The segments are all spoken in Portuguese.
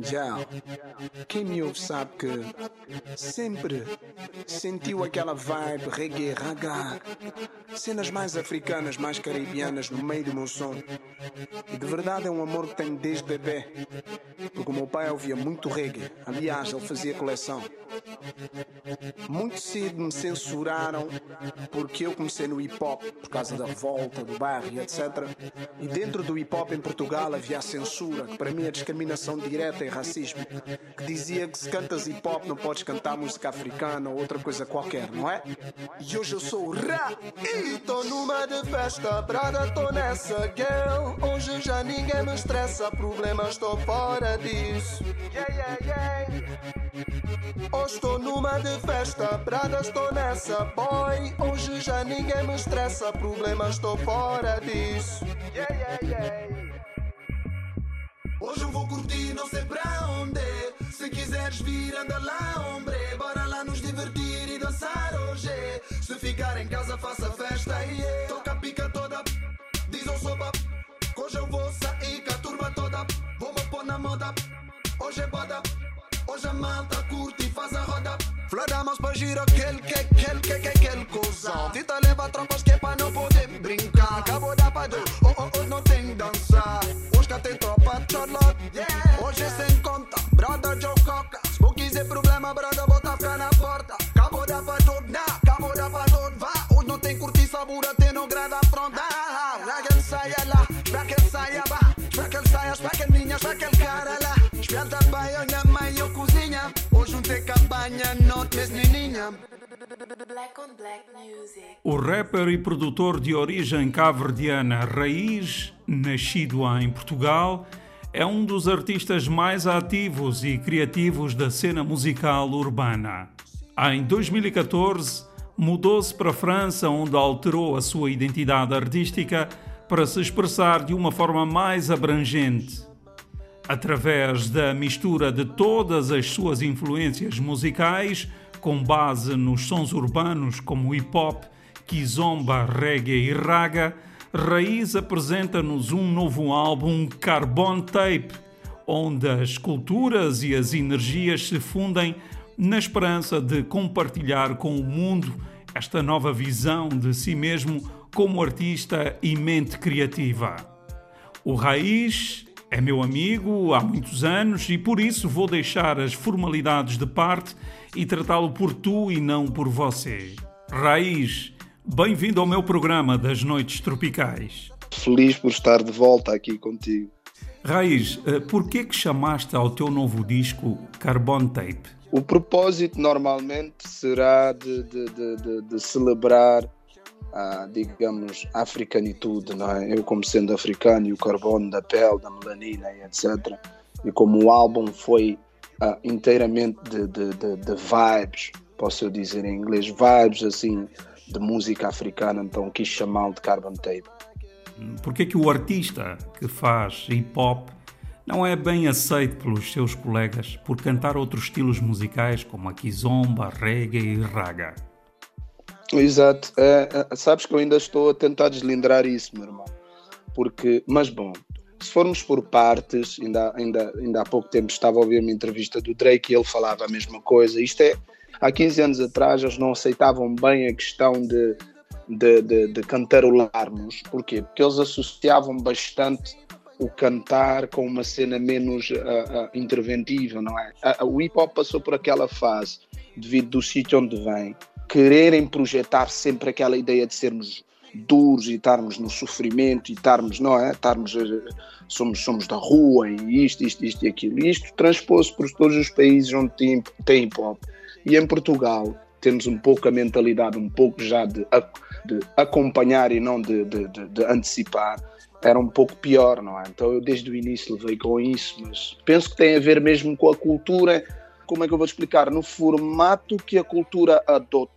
Já, quem me ouve sabe que sempre sentiu aquela vibe reggae raga, cenas mais africanas, mais caribianas no meio do meu som. E de verdade é um amor que tenho desde bebê, porque o meu pai ouvia muito reggae, aliás, ele fazia coleção. Muito cedo me censuraram porque eu comecei no hip hop por causa da revolta do bairro etc. E dentro do hip hop em Portugal havia a censura, que para mim é discriminação direta e racismo, que dizia que se cantas hip hop não podes cantar música africana ou outra coisa qualquer, não é? E hoje eu sou o Ra e tô numa de festa, brada, tô nessa girl. Hoje já ninguém me estressa, problemas estou fora disso. Yeah, yeah, yeah. Hoje estou numa de festa, Prada estou nessa, boy. Hoje já ninguém me estressa, problemas estou fora disso. Hoje eu vou curtir, não sei pra onde. Se quiseres vir, anda lá, hombre. Bora lá nos divertir e dançar hoje. Se ficar em casa, faça festa, yeah. Toca a pica toda, diz ao sopa. Hoje eu vou sair com a turma toda. Na moda, hoje é boda. Hoje a malta curte e faz a roda. Floramos para girar aquele, que, aquele, que, que, aquele coisa. Tita leva tropas que é para não poder brincar. Acabou da padu, oh, oh, oh, não tem dançar. Hoje cá tem tropa Charlotte, yeah. Hoje é sem conta, brother Joe Coca. Se for quiser problema, brother, bota ficar na porta. Acabou da padu, na, acabou da padu, vá. Hoje não tem curtir sabura, tem no grada pronta. Pra que ele saia lá, pra que ele saia lá. Saia, minha, cara lá. Mãe, eu cozinha. Hoje não tem campanha, não tem menininha. O rapper e produtor de origem cabo-verdiana Raiz, nascido em Portugal, é um dos artistas mais ativos e criativos da cena musical urbana. Em 2014, mudou-se para a França, onde alterou a sua identidade artística para se expressar de uma forma mais abrangente. Através da mistura de todas as suas influências musicais, com base nos sons urbanos como hip hop, kizomba, reggae e raga, Raiz apresenta-nos um novo álbum Carbon Tape, onde as culturas e as energias se fundem na esperança de compartilhar com o mundo esta nova visão de si mesmo como artista e mente criativa. O Raiz é meu amigo há muitos anos e por isso vou deixar as formalidades de parte e tratá-lo por tu e não por você. Raiz, bem-vindo ao meu programa das Noites Tropicais. Feliz por estar de volta aqui contigo. Raiz, eh, por que que chamaste ao teu novo disco Carbon Tape? O propósito normalmente será de, de, de, de celebrar a, digamos, africanitude, não é? Eu como sendo africano e o carbono da pele, da melanina e etc. E como o álbum foi inteiramente de, de, de, de, vibes, posso eu dizer em inglês, vibes assim de música africana, então quis chamá-lo de Carbon Tape. Por que que o artista que faz hip hop não é bem aceito pelos seus colegas por cantar outros estilos musicais como a kizomba, reggae e raga? Exato. É, é, sabes que eu ainda estou a tentar deslindrar isso, meu irmão. Porque, mas bom, se formos por partes, ainda, ainda, ainda há pouco tempo estava a ouvir uma entrevista do Drake e ele falava a mesma coisa. Isto é, há 15 anos atrás eles não aceitavam bem a questão de, de, de, de cantarolarmos. Porquê? Porque eles associavam bastante o cantar com uma cena menos uh, uh, interventiva, não é? Uh, o hip hop passou por aquela fase, devido do sítio onde vem, quererem projetar sempre aquela ideia de sermos duros e estarmos no sofrimento e estarmos, não é? Estarmos, eh, somos, somos da rua e isto, isto, isto e aquilo. E isto transpôs por todos os países onde tem, tem hip hop. E em Portugal temos um pouco a mentalidade, um pouco já de, de acompanhar e não de, de, de, antecipar. Era um pouco pior, não é? Então eu desde o início levei com isso, mas penso que tem a ver mesmo com a cultura. Como é que eu vou explicar? No formato que a cultura adotou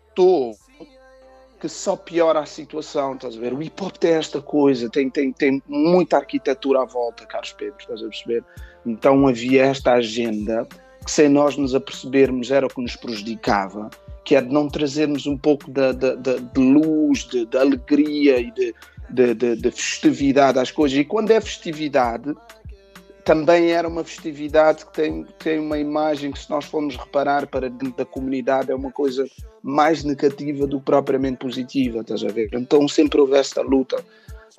que só piora a situação, estás a ver? O hip hop tem esta coisa, tem, tem, tem muita arquitetura à volta, Carlos Pedro, estás a perceber? Então havia esta agenda que, sem nós nos apercebermos, era o que nos prejudicava, que é de não trazermos um pouco de, de, de, de luz, de, alegria e de, de festividade às coisas. E quando é festividade, também era uma festividade que tem, tem uma imagem que, se nós formos reparar para dentro da comunidade, é uma coisa mais negativa do que propriamente positiva, estás a ver? Então sempre houve esta luta,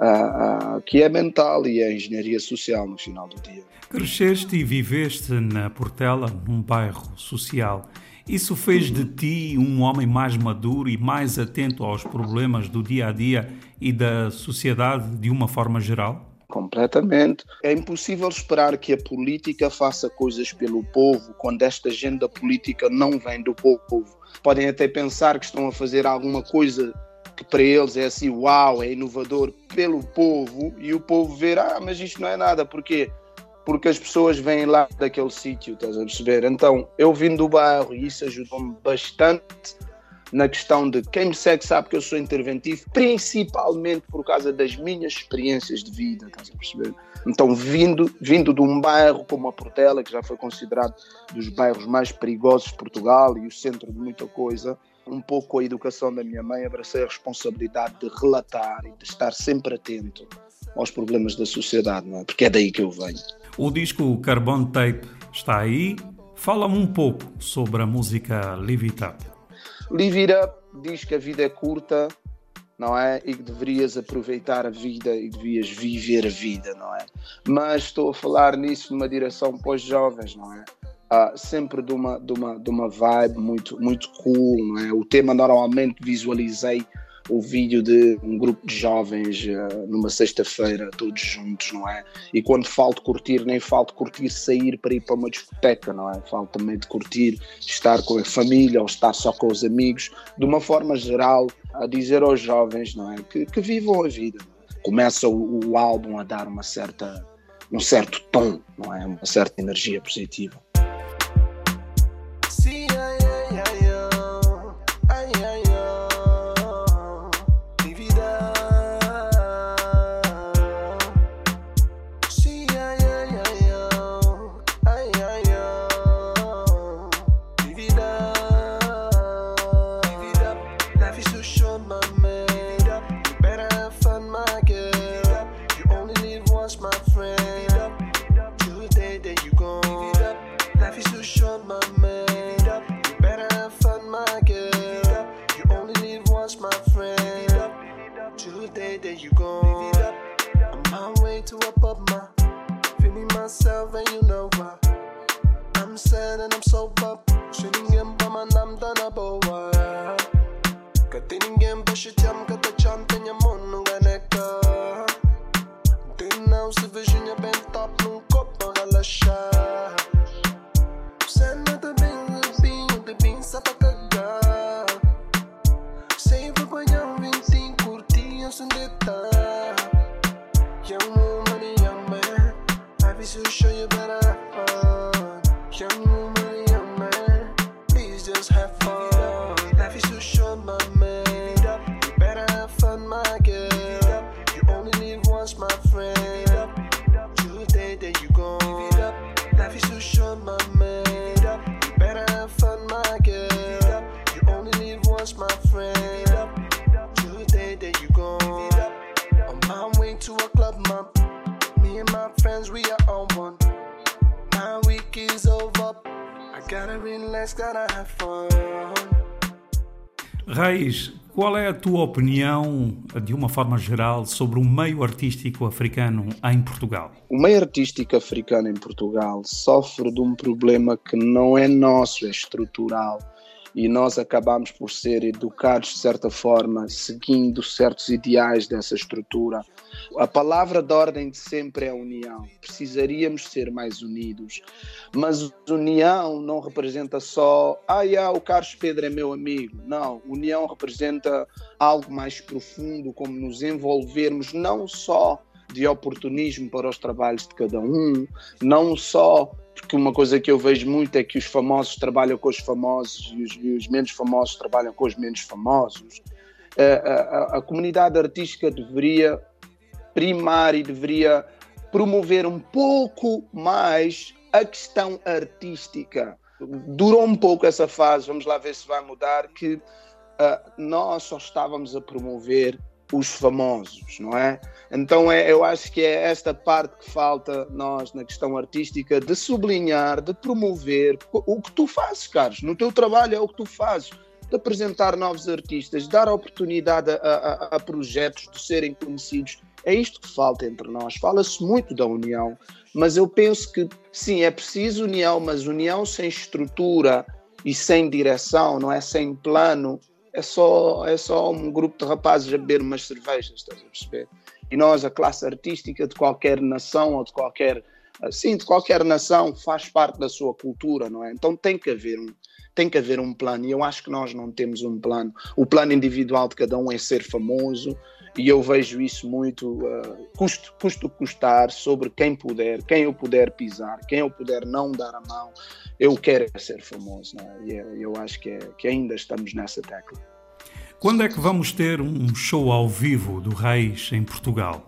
uh, uh, que é mental e é engenharia social no final do dia. Cresceste e viveste na Portela, num bairro social. Isso fez de ti um homem mais maduro e mais atento aos problemas do dia a dia e da sociedade de uma forma geral? Completamente. É impossível esperar que a política faça coisas pelo povo quando esta agenda política não vem do povo. Podem até pensar que estão a fazer alguma coisa que para eles é assim, uau, é inovador pelo povo, e o povo ver, ah, mas isto não é nada. Porquê? Porque as pessoas vêm lá daquele sítio, estás a perceber? Então, eu vim do bairro e isso ajudou-me bastante na questão de quem me segue sabe que eu sou interventivo, principalmente por causa das minhas experiências de vida, estás a perceber? Então, vindo, vindo de um bairro como a Portela, que já foi considerado dos bairros mais perigosos de Portugal e o centro de muita coisa, um pouco com a educação da minha mãe, abracei a responsabilidade de relatar e de estar sempre atento aos problemas da sociedade, não é? Porque é daí que eu venho. O disco Carbon Tape está aí. Fala-me um pouco sobre a música Live. Live It Up diz que a vida é curta, não é? E que deverias aproveitar a vida e devias viver a vida, não é? Mas estou a falar nisso numa direção para os jovens, não é? Uh, sempre de uma, de, uma, de uma vibe muito, muito cool, não é? O tema normalmente visualizei o vídeo de um grupo de jovens uh, numa sexta-feira, todos juntos, não é? E quando falo de curtir, nem falo de curtir sair para ir para uma discoteca, não é? Falo também de curtir estar com a família ou estar só com os amigos, de uma forma geral, a dizer aos jovens, não é? Que, que vivam a vida. Começa o, o álbum a dar uma certa, um certo tom, não é? Uma certa energia positiva. Reis, qual é a tua opinião, de uma forma geral, sobre o meio artístico africano em Portugal? O meio artístico africano em Portugal sofre de um problema que não é nosso, é estrutural e nós acabamos por ser educados de certa forma, seguindo certos ideais dessa estrutura. A palavra de ordem de sempre é união. Precisaríamos ser mais unidos. Mas união não representa só, ah, yeah, o Carlos Pedro é meu amigo. Não, união representa algo mais profundo, como nos envolvermos não só de oportunismo para os trabalhos de cada um, não só porque uma coisa que eu vejo muito é que os famosos trabalham com os famosos e os, e os menos famosos trabalham com os menos famosos. A, a, a, comunidade artística deveria primar e deveria promover um pouco mais a questão artística. Durou um pouco essa fase, vamos lá ver se vai mudar, que uh, nós só estávamos a promover os famosos, não é? Então é, eu acho que é esta parte que falta nós na questão artística de sublinhar, de promover o que tu fazes, Carlos. No teu trabalho é o que tu fazes, de apresentar novos artistas, dar oportunidade a, a, a projetos de serem conhecidos. É isto que falta entre nós. Fala-se muito da união, mas eu penso que sim, é preciso união, mas união sem estrutura e sem direção, não é? Sem plano, é só, é só um grupo de rapazes a beber umas cervejas, estás a perceber? E nós, a classe artística de qualquer nação ou de qualquer, assim, de qualquer nação, faz parte da sua cultura, não é? Então tem que haver um, tem que haver um plano e eu acho que nós não temos um plano. O plano individual de cada um é ser famoso e eu vejo isso muito, uh, custo, custo custar, sobre quem puder, quem eu puder pisar, quem eu puder não dar a mão, eu quero é ser famoso, não é? E é, eu acho que, é, que ainda estamos nessa tecla. Quando é que vamos ter um show ao vivo do Raiz em Portugal?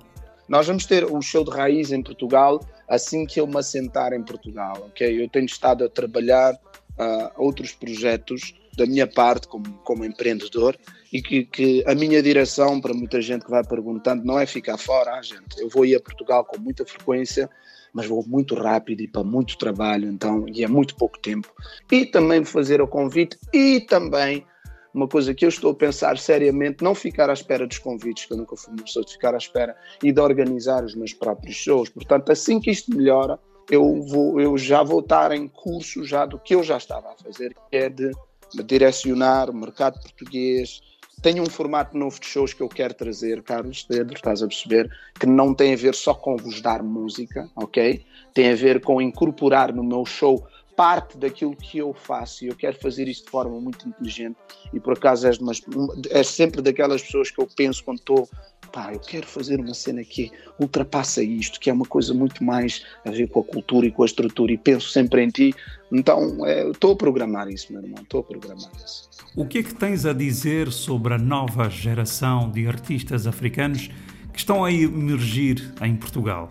Nós vamos ter o show de Raiz em Portugal assim que eu me assentar em Portugal, ok? Eu tenho estado a trabalhar uh, outros projetos da minha parte como, como empreendedor e que, que, a minha direção, para muita gente que vai perguntando, não é ficar fora, ah, gente. Eu vou ir a Portugal com muita frequência, mas vou muito rápido e para muito trabalho, então, e é muito pouco tempo. E também fazer o convite e também uma coisa que eu estou a pensar seriamente, não ficar à espera dos convites, que eu nunca fui uma pessoa de ficar à espera, e de organizar os meus próprios shows. Portanto, assim que isto melhora, eu, vou, eu já vou estar em curso já do que eu já estava a fazer, que é de direcionar o mercado português. Tenho um formato novo de shows que eu quero trazer, Carlos Pedro, estás a perceber? Que não tem a ver só com vos dar música, ok? Tem a ver com incorporar no meu show parte daquilo que eu faço e eu quero fazer isto de forma muito inteligente e por acaso és, umas, és sempre daquelas pessoas que eu penso quando estou pá, eu quero fazer uma cena que ultrapassa isto, que é uma coisa muito mais a ver com a cultura e com a estrutura e penso sempre em ti, então é, estou a programar isso, meu irmão, estou a programar isso. O que é que tens a dizer sobre a nova geração de artistas africanos que estão a emergir em Portugal?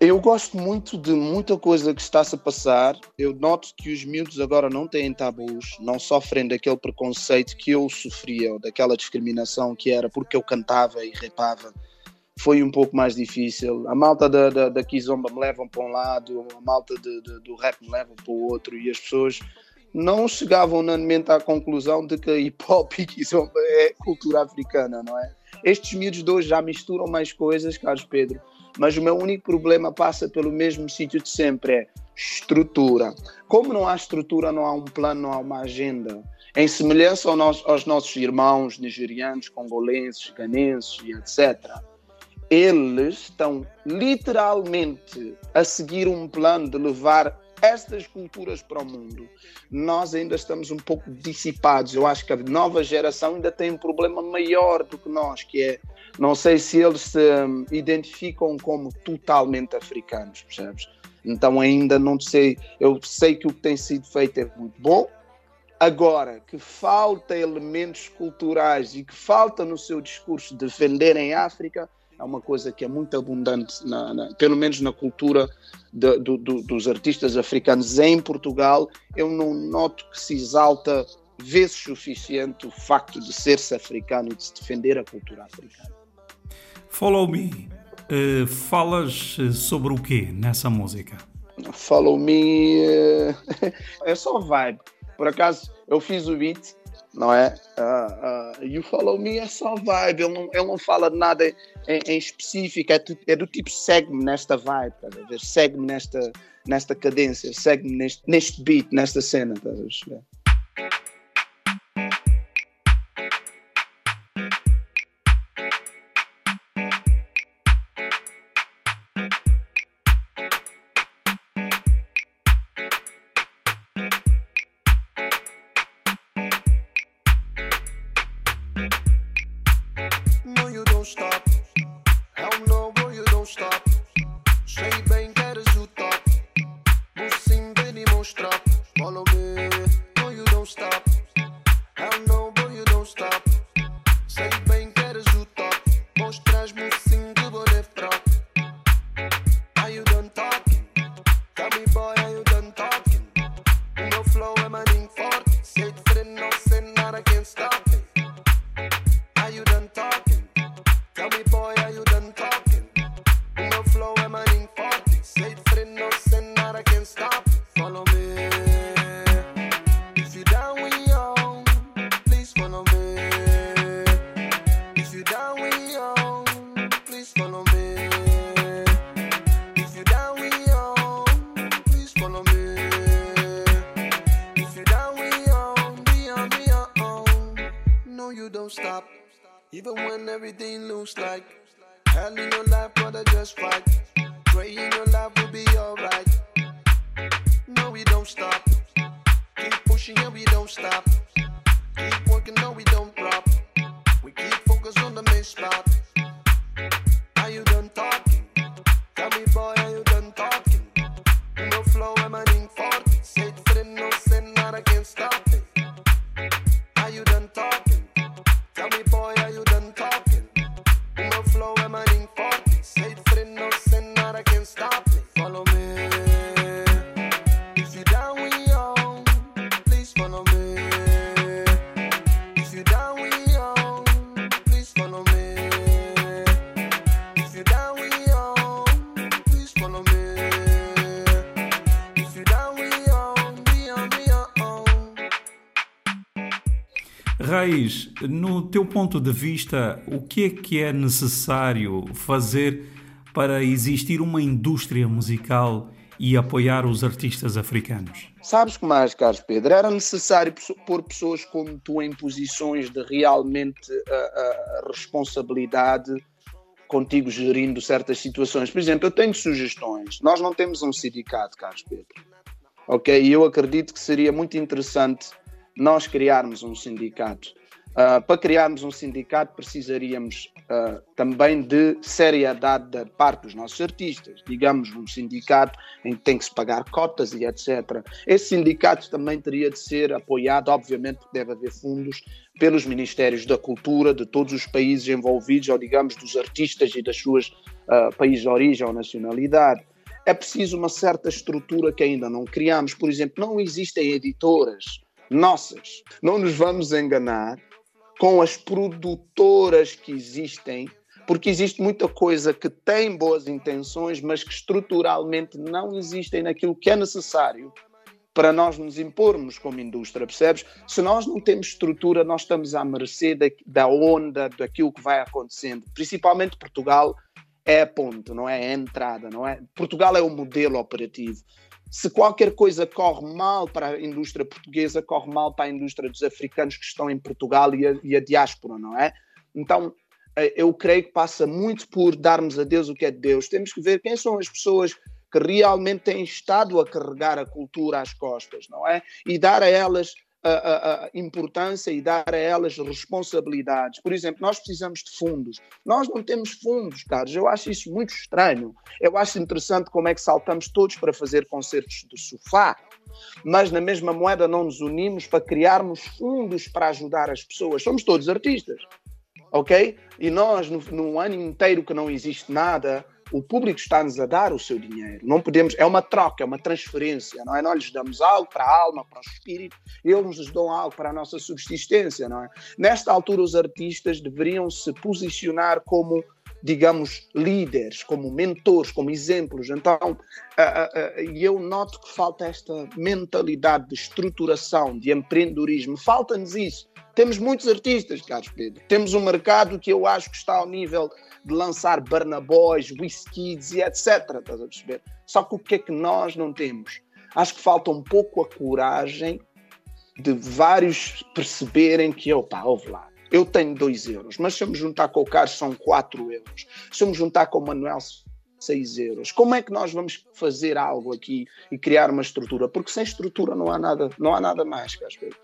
Eu gosto muito de muita coisa que está-se a passar. Eu noto que os miúdos agora não têm tabus, não sofrem daquele preconceito que eu sofria, ou daquela discriminação que era porque eu cantava e rapava. Foi um pouco mais difícil. A malta da, da, da Kizomba me levam para um lado, a malta de, de, do rap me leva para o outro, e as pessoas não chegavam unanimemente à conclusão de que hip hop e Kizomba é cultura africana, não é? Estes miúdos de hoje já misturam mais coisas, Carlos Pedro mas o meu único problema passa pelo mesmo sítio de sempre, é estrutura. Como não há estrutura, não há um plano, não há uma agenda. Em semelhança aos nossos irmãos nigerianos, congolenses, ganenses e etc., eles estão literalmente a seguir um plano de levar estas culturas para o mundo. Nós ainda estamos um pouco dissipados. Eu acho que a nova geração ainda tem um problema maior do que nós, que é não sei se eles se um, identificam como totalmente africanos, percebes? Então ainda não sei, eu sei que o que tem sido feito é muito bom. Agora, que falta elementos culturais e que falta no seu discurso defenderem África, é uma coisa que é muito abundante, na, na, pelo menos na cultura de, do, do, dos artistas africanos em Portugal. Eu não noto que se exalta vezes suficiente o facto de ser-se africano e de se defender a cultura africana. Follow Me, uh, falas eh, sobre o quê nessa música? Follow Me uh, é só vibe. Por acaso eu fiz o beat, não é? Uh, uh, e o Follow Me é só vibe. Ele não, ele não fala de nada em, em específico. É, é, do tipo segue-me nesta vibe, segue-me nesta, nesta cadência, segue-me neste, neste beat, nesta cena. Estás a teu ponto de vista, o que é que é necessário fazer para existir uma indústria musical e apoiar os artistas africanos? Sabes que mais, Carlos Pedro? Era necessário pôr pessoas como tu em posições de realmente a, a responsabilidade contigo gerindo certas situações. Por exemplo, eu tenho sugestões. Nós não temos um sindicato, Carlos Pedro. Ok? E eu acredito que seria muito interessante nós criarmos um sindicato. Uh, para criarmos um sindicato precisaríamos uh, também de seriedade da parte dos nossos artistas. Digamos, um sindicato em que tem que se pagar cotas e etc. Esse sindicato também teria de ser apoiado, obviamente deve haver fundos, pelos Ministérios da Cultura de todos os países envolvidos, ou digamos, dos artistas e das suas uh, países de origem ou nacionalidade. É preciso uma certa estrutura que ainda não criamos. Por exemplo, não existem editoras nossas. Não nos vamos enganar com as produtoras que existem, porque existe muita coisa que tem boas intenções, mas que estruturalmente não existem naquilo que é necessário para nós nos impormos como indústria, percebes? Se nós não temos estrutura, nós estamos à mercê da, da onda, daquilo que vai acontecendo. Principalmente Portugal é a ponte, não é? é a entrada, não é? Portugal é o modelo operativo se qualquer coisa corre mal para a indústria portuguesa, corre mal para a indústria dos africanos que estão em Portugal e a, e a diáspora, não é? Então, eh, eu creio que passa muito por darmos a Deus o que é de Deus. Temos que ver quem são as pessoas que realmente têm estado a carregar a cultura às costas, não é? E dar a elas a, a, importância e dar a elas responsabilidades. Por exemplo, nós precisamos de fundos. Nós não temos fundos, Carlos. Eu acho isso muito estranho. Eu acho interessante como é que saltamos todos para fazer concertos do sofá, mas na mesma moeda não nos unimos para criarmos fundos para ajudar as pessoas. Somos todos artistas, ok? E nós, no ano inteiro que não existe nada, o público está-nos a dar o seu dinheiro. Não podemos, é uma troca, é uma transferência, não é? Nós lhes damos algo para a alma, para o espírito, eles nos dão algo para a nossa subsistência, não é? Nesta altura, os artistas deveriam se posicionar como digamos, líderes, como mentores, como exemplos. Então, eu noto que falta esta mentalidade de estruturação, de empreendedorismo. Falta-nos isso. Temos muitos artistas, Carlos Pedro. Temos um mercado que eu acho que está ao nível de lançar Barnaboys, Whiskids e etc. Estás a perceber? Só que o que é que nós não temos? Acho que falta um pouco a coragem de vários perceberem que, opa, ouve lá, eu tenho 2 euros, mas se eu me juntar com o Carlos são 4 euros. Se eu me juntar com o Manuel 6 euros. Como é que nós vamos fazer algo aqui e criar uma estrutura? Porque sem estrutura não há nada, não há nada mais, Pedro.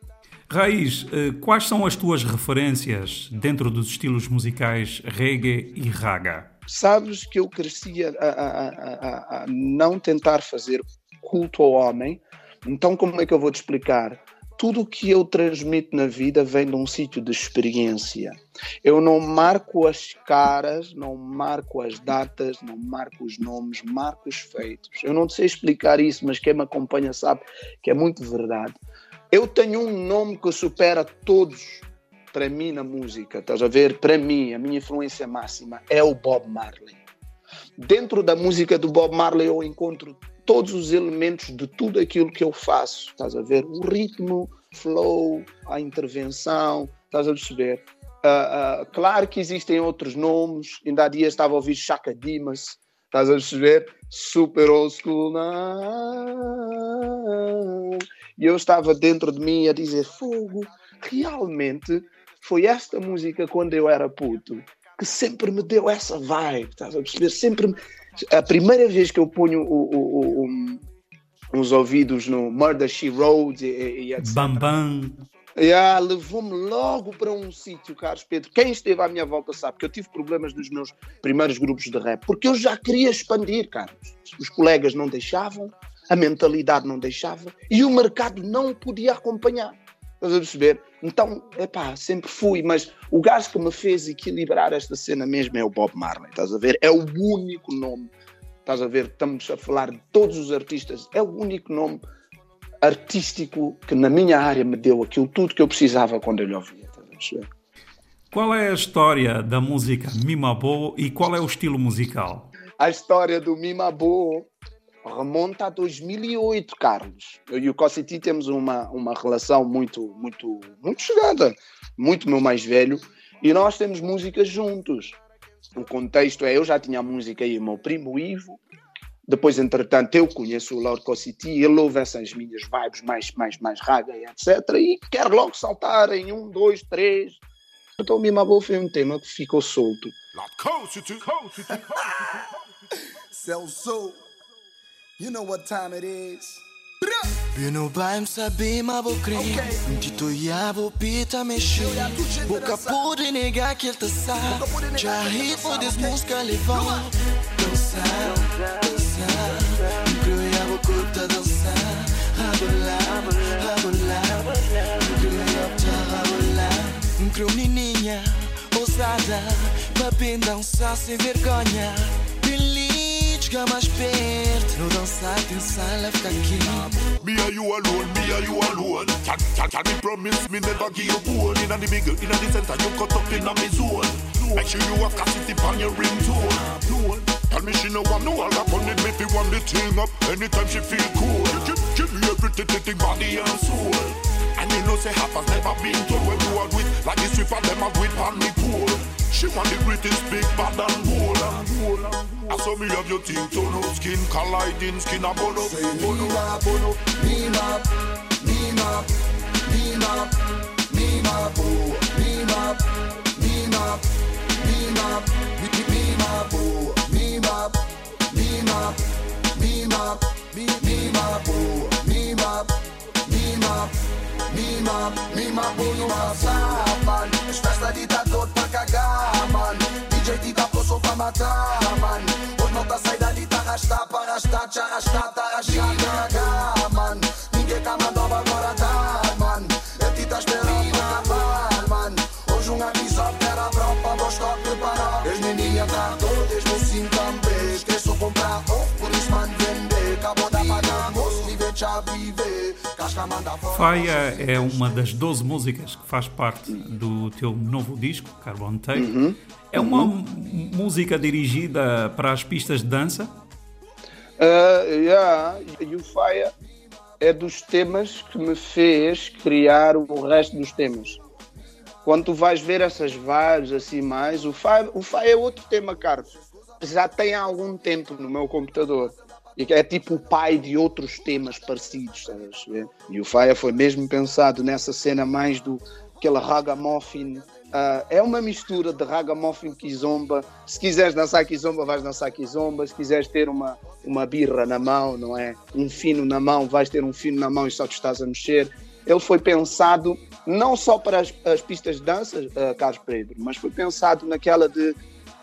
Raiz, eh, quais são as tuas referências dentro dos estilos musicais reggae e raga? Sabes que eu cresci a, a, a, a não tentar fazer culto ao homem, então como é que eu vou te explicar? Tudo o que eu transmito na vida vem de um sítio de experiência. Eu não marco as caras, não marco as datas, não marco os nomes, marco os feitos. Eu não sei explicar isso, mas quem me acompanha sabe que é muito verdade. Eu tenho um nome que supera todos para mim na música, estás a ver? Para mim, a minha influência máxima é o Bob Marley. Dentro da música do Bob Marley eu encontro todos os elementos de tudo aquilo que eu faço. Estás a ver? O ritmo, flow, a intervenção, estás a perceber? Uh, uh, claro que existem outros nomes. Ainda há dias estava a ouvir Chaka Dimas, estás a perceber? Super old school. E eu estava dentro de mim a dizer: Fogo, realmente foi esta música quando eu era puto que sempre me deu essa vibe, estás a perceber? Sempre. A primeira vez que eu ponho o, o, o, os ouvidos no Murder She Wrote e, e etc. Bam Bam. Yeah, levou-me logo para um sítio, Carlos Pedro. Quem esteve à minha volta sabe que eu tive problemas nos meus primeiros grupos de rap, porque eu já queria expandir, Carlos. Os colegas não deixavam, a mentalidade não deixava e o mercado não podia acompanhar. Estás a perceber? Então, epá, sempre fui, mas o gajo que me fez equilibrar esta cena mesmo é o Bob Marley, estás a ver? É o único nome, estás a ver? Estamos a falar de todos os artistas, é o único nome artístico que na minha área me deu aquilo tudo que eu precisava quando eu lhe ouvia. Qual é a história da música Mimabo e qual é o estilo musical? A história do Mimabo remonta a 2008, Carlos. Eu e o Cossiti temos uma, uma relação muito, muito, muito chegada, muito meu mais velho, e nós temos músicas juntos. O contexto é, eu já tinha música o meu primo Ivo, depois, entretanto, eu conheço o Lord Cossiti, ele ouve essas minhas vibes mais, mais, mais raga e etc. E quer logo saltar em um, dois, três. Então, o Mimabo foi um tema que ficou solto. Celso, you know what time it is. Bino baim sabi ma vou crer. Dito ya vou pita mexer. Boca pode negar que ele tá sabe Já ritmo des música levar Dançar, dançar rabolar Creo um menininha ousada Pra bem dançar sem vergonha. Chega mais perto No dançar sala fica aqui. Me and you alone, me and you alone. Can, can, can me promise me never give you bone. Inna the middle, inna the center, you cut up inna me zone. Make sure you have cassette on your ringtone. Tell me she no want no all on it, me fi want the thing up. Anytime she feel cool Give, give me everything, body and soul And you know say half has never been told When you are with, like this with them are with on me pool She want the greatest big bad and bold I saw me love your teeth, tone up skin colliding, skin a bone up. Say me ma bono, me ma, me ma, me ma, me ma bo, me ma, me ma, me ma, me ma bo, me ma, me ma, me ma, me me ma bo, me ma, me ma, me ma, me ma bo, me ma saban. As festa de tá todo pra cagar, man. DJ de tá pro pra matar, man. Nota sai dali, tá arrastar, para arrastar, te arrastar, tá arrastar, tá man. Ninguém tá mandando agora tá, man. Eu te tá esperando pra acabar, man. Hoje um aviso era pra vos estar preparar. As meninas tá todas no sim também. Esqueço comprar ovo, por isso man vender. Acabou da pagar, moço, viver, já viver. Faia é uma das 12 músicas que faz parte do teu novo disco, Carbon Tape. Uhum. É uma uhum. música dirigida para as pistas de dança? Uh, yeah. E o Faia é dos temas que me fez criar o resto dos temas. Quando tu vais ver essas vibes assim mais, o Faia, o Faia é outro tema, Carlos. Já tem há algum tempo no meu computador. É tipo o pai de outros temas parecidos, sabes? E o Faia foi mesmo pensado nessa cena mais do aquele ragamuffin. Uh, é uma mistura de ragamuffin kizomba. Se quiseres dançar kizomba, vais dançar kizomba. Se quiseres ter uma, uma birra na mão, não é? Um fino na mão, vais ter um fino na mão e só te estás a mexer. Ele foi pensado não só para as, as pistas de dança, uh, Carlos Pedro, mas foi pensado naquela de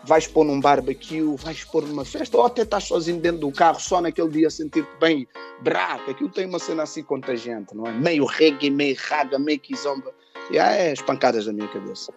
vais pôr num barbecue, vais pôr numa festa, ou até estás sozinho dentro do carro, só naquele dia sentir-te bem, braca, aquilo tem uma cena assim contagiante, não é? Meio reggae, meio raga, meio kizomba, e ah, é as pancadas da minha cabeça.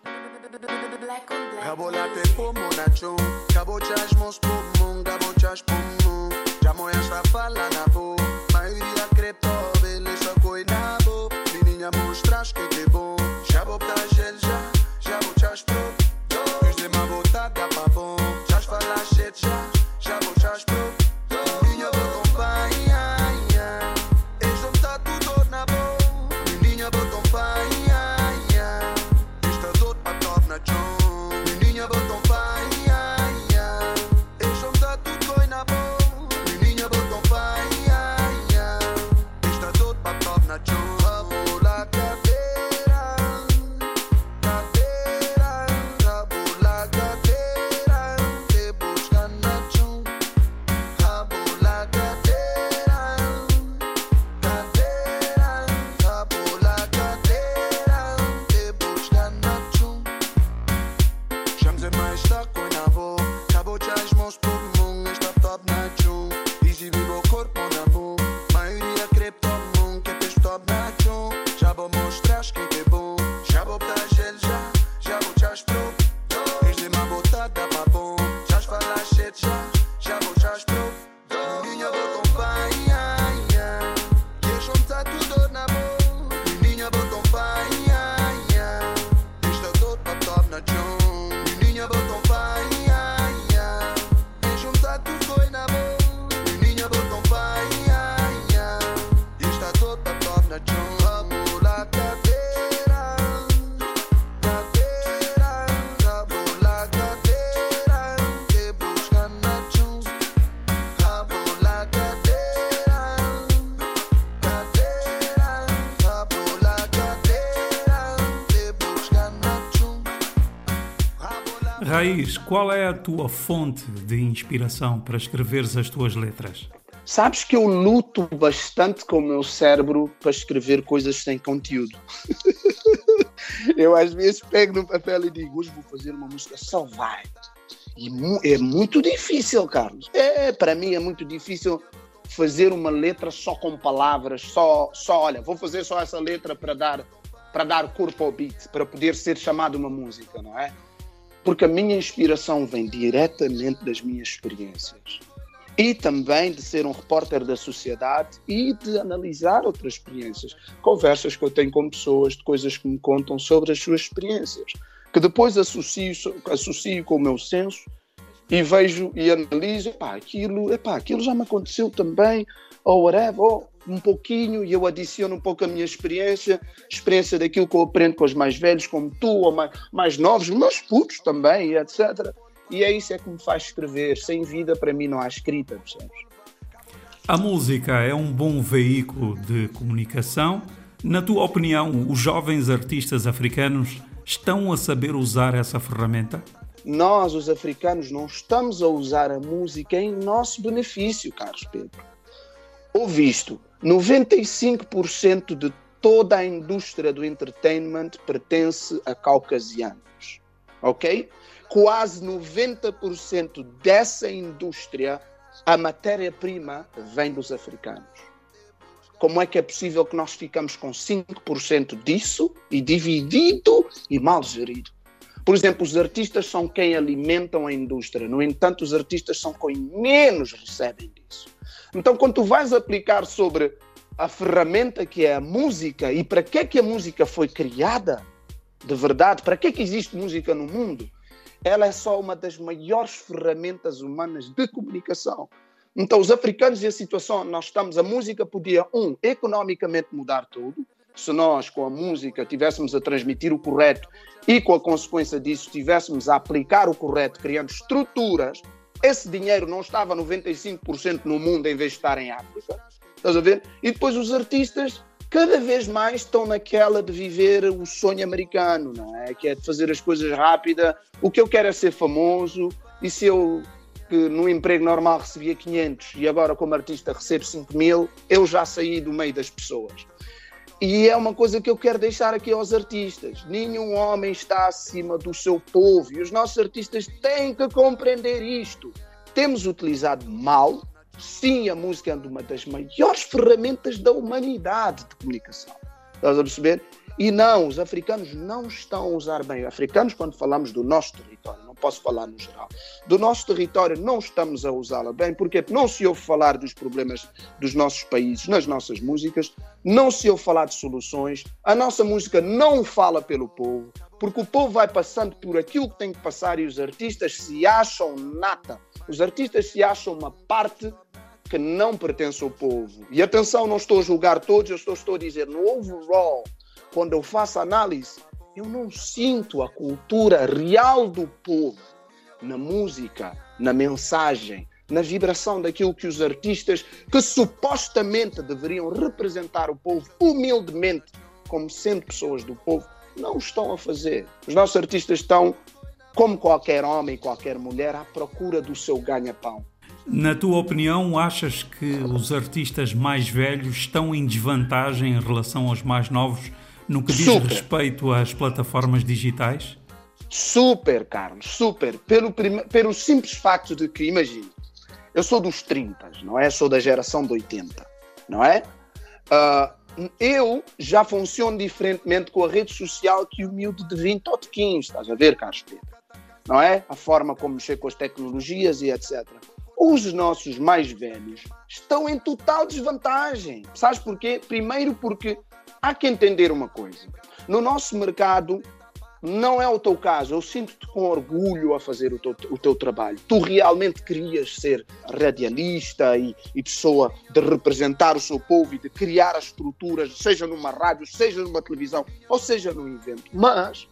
Raiz, qual é a tua fonte de inspiração para escreveres as tuas letras? Sabes que eu luto bastante com o meu cérebro para escrever coisas sem conteúdo. eu às vezes pego no papel e digo, hoje vou fazer uma música, vai. E é muito difícil, Carlos. É, para mim é muito difícil fazer uma letra só com palavras, só, só olha, vou fazer só essa letra para dar para dar corpo ao beat, para poder ser chamado uma música, não é? Porque a minha inspiração vem diretamente das minhas experiências. E também de ser um repórter da sociedade e de analisar outras experiências, conversas que eu tenho com pessoas, de coisas que me contam sobre as suas experiências, que depois associo, associo com o meu senso e vejo e analiso, epá, aquilo, epá, aquilo já me aconteceu também, ou whatever, ou um pouquinho e eu adiciono um pouco a minha experiência, experiência daquilo que eu aprendo com os mais velhos, como tu, ou mais, mais novos, meus putos também, etc. E é isso é que me faz escrever. Sem vida, para mim, não há escrita, percebes? A música é um bom veículo de comunicação. Na tua opinião, os jovens artistas africanos estão a saber usar essa ferramenta? Nós, os africanos, não estamos a usar a música em nosso benefício, Carlos Pedro. Ou visto, 95% de toda a indústria do entertainment pertence a caucasianos, ok? Quase 90% dessa indústria, a matéria-prima vem dos africanos. Como é que é possível que nós ficamos com 5% disso e dividido e mal gerido? Por exemplo, os artistas são quem alimentam a indústria, no entanto, os artistas são quem menos recebem disso. Então, quando tu vais aplicar sobre a ferramenta que é a música e para que é que a música foi criada, de verdade, para que é que existe música no mundo, ela é só uma das maiores ferramentas humanas de comunicação. Então, os africanos e a situação nós estamos, a música podia, um, economicamente mudar tudo, se nós, com a música, tivéssemos a transmitir o correto e, com a consequência disso, tivéssemos a aplicar o correto, criando estruturas esse dinheiro não estava 95% no mundo em vez de estar em África. Estás a ver? E depois os artistas cada vez mais estão naquela de viver o sonho americano, não é? Que é de fazer as coisas rápida. O que eu quero é ser famoso e se eu que no emprego normal recebia 500 e agora como artista recebo 5 mil, eu já saí do meio das pessoas. E é uma coisa que eu quero deixar aqui aos artistas: nenhum homem está acima do seu povo e os nossos artistas têm que compreender isto. Temos utilizado mal, sim, a música é uma das maiores ferramentas da humanidade de comunicação. Estás a perceber? E não, os africanos não estão a usar bem. Africanos, quando falamos do nosso território, posso falar no geral, do nosso território não estamos a usá-la bem, porque não se ouve falar dos problemas dos nossos países nas nossas músicas, não se ouve falar de soluções, a nossa música não fala pelo povo, porque o povo vai passando por aquilo que tem que passar e os artistas se acham nata. Os artistas se acham uma parte que não pertence ao povo. E atenção, não estou a julgar todos, eu estou, estou a dizer no overall quando eu faço análise, eu não sinto a cultura real do povo na música, na mensagem, na vibração daquilo que os artistas que supostamente deveriam representar o povo humildemente, como sendo pessoas do povo, não estão a fazer. Os nossos artistas estão, como qualquer homem, qualquer mulher, à procura do seu ganha-pão. Na tua opinião, achas que os artistas mais velhos estão em desvantagem em relação aos mais novos? No que diz super. respeito às plataformas digitais? Super, Carlos, super. Pelo, pelo simples facto de que, imagine, Eu sou dos 30, não é? Sou da geração de 80, não é? Uh, eu já funciono diferentemente com a rede social que o miúdo de 20 ou de 15, estás a ver, Carlos Pedro? Não é? A forma como mexer com as tecnologias e etc. Os nossos mais velhos estão em total desvantagem. Sabes porquê? Primeiro porque há que entender uma coisa. No nosso mercado, não é o teu caso. Eu sinto-te com orgulho a fazer o teu, o teu trabalho. Tu realmente querias ser radialista e, e, pessoa de representar o seu povo e de criar as estruturas, seja numa rádio, seja numa televisão, ou seja num evento. Mas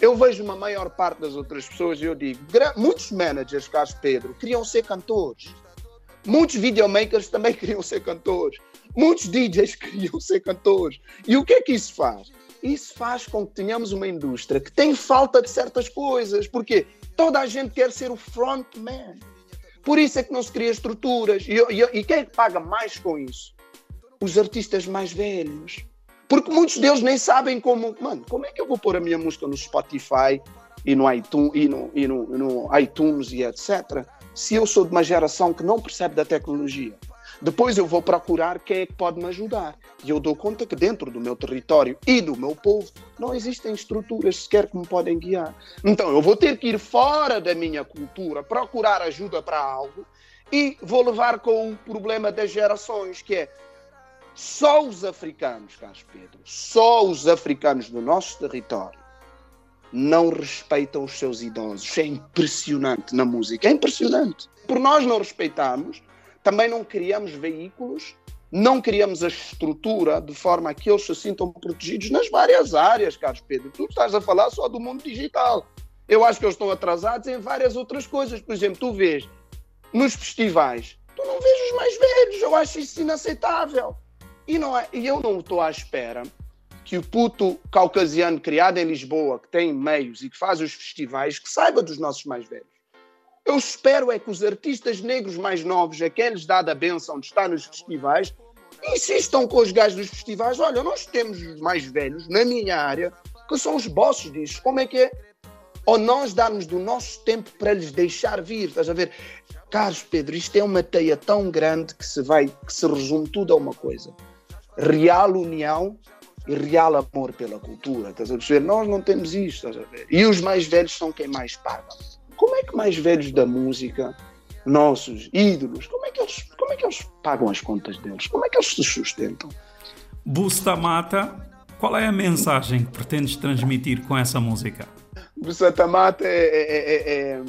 eu vejo uma maior parte das outras pessoas e eu digo, muitos managers, Carlos Pedro, queriam ser cantores. Muitos videomakers também queriam ser cantores. Muitos DJs queriam ser cantores. E o que é que isso faz? Isso faz com que tenhamos uma indústria que tem falta de certas coisas. Porque toda a gente quer ser o frontman. Por isso é que não se cria estruturas. E, e, e quem é que paga mais com isso? Os artistas mais velhos. Porque muitos deles nem sabem como. Mano, como é que eu vou pôr a minha música no Spotify e no iTunes e no, e no, no iTunes e etc. Se eu sou de uma geração que não percebe da tecnologia. Depois eu vou procurar quem é que pode me ajudar. E eu dou conta que dentro do meu território e do meu povo não existem estruturas sequer que me podem guiar. Então eu vou ter que ir fora da minha cultura, procurar ajuda para algo e vou levar com o problema das gerações, que é só os africanos, Carlos Pedro, só os africanos do nosso território não respeitam os seus idosos. É impressionante na música, é impressionante. Por nós não respeitarmos, também não criamos veículos, não criamos a estrutura de forma a que eles se sintam protegidos nas várias áreas, Carlos Pedro. Tu estás a falar só do mundo digital. Eu acho que eles estão atrasados em várias outras coisas. Por exemplo, tu vês nos festivais, tu não vês os mais velhos. Eu acho isso inaceitável. E, não é, e eu não estou à espera que o puto caucasiano criado em Lisboa, que tem meios e que faz os festivais, que saiba dos nossos mais velhos. Eu espero é que os artistas negros mais novos, a quem lhes a benção de estar nos festivais, insistam com os gajos dos festivais. Olha, nós temos os mais velhos na minha área que são os bosses disso. Como é que é? Ou nós darmos do nosso tempo para lhes deixar vir, estás a ver? Carlos Pedro, isto é uma teia tão grande que se vai, que se resume tudo a uma coisa: real união e real amor pela cultura. Estás a perceber? Nós não temos isto, estás a ver? E os mais velhos são quem mais pagam. Como é que mais velhos da música, nossos ídolos, como é que eles, como é que eles pagam as contas deles? Como é que eles se sustentam? Bustamata, qual é a mensagem que pretendes transmitir com essa música? Bustamata é, é, é,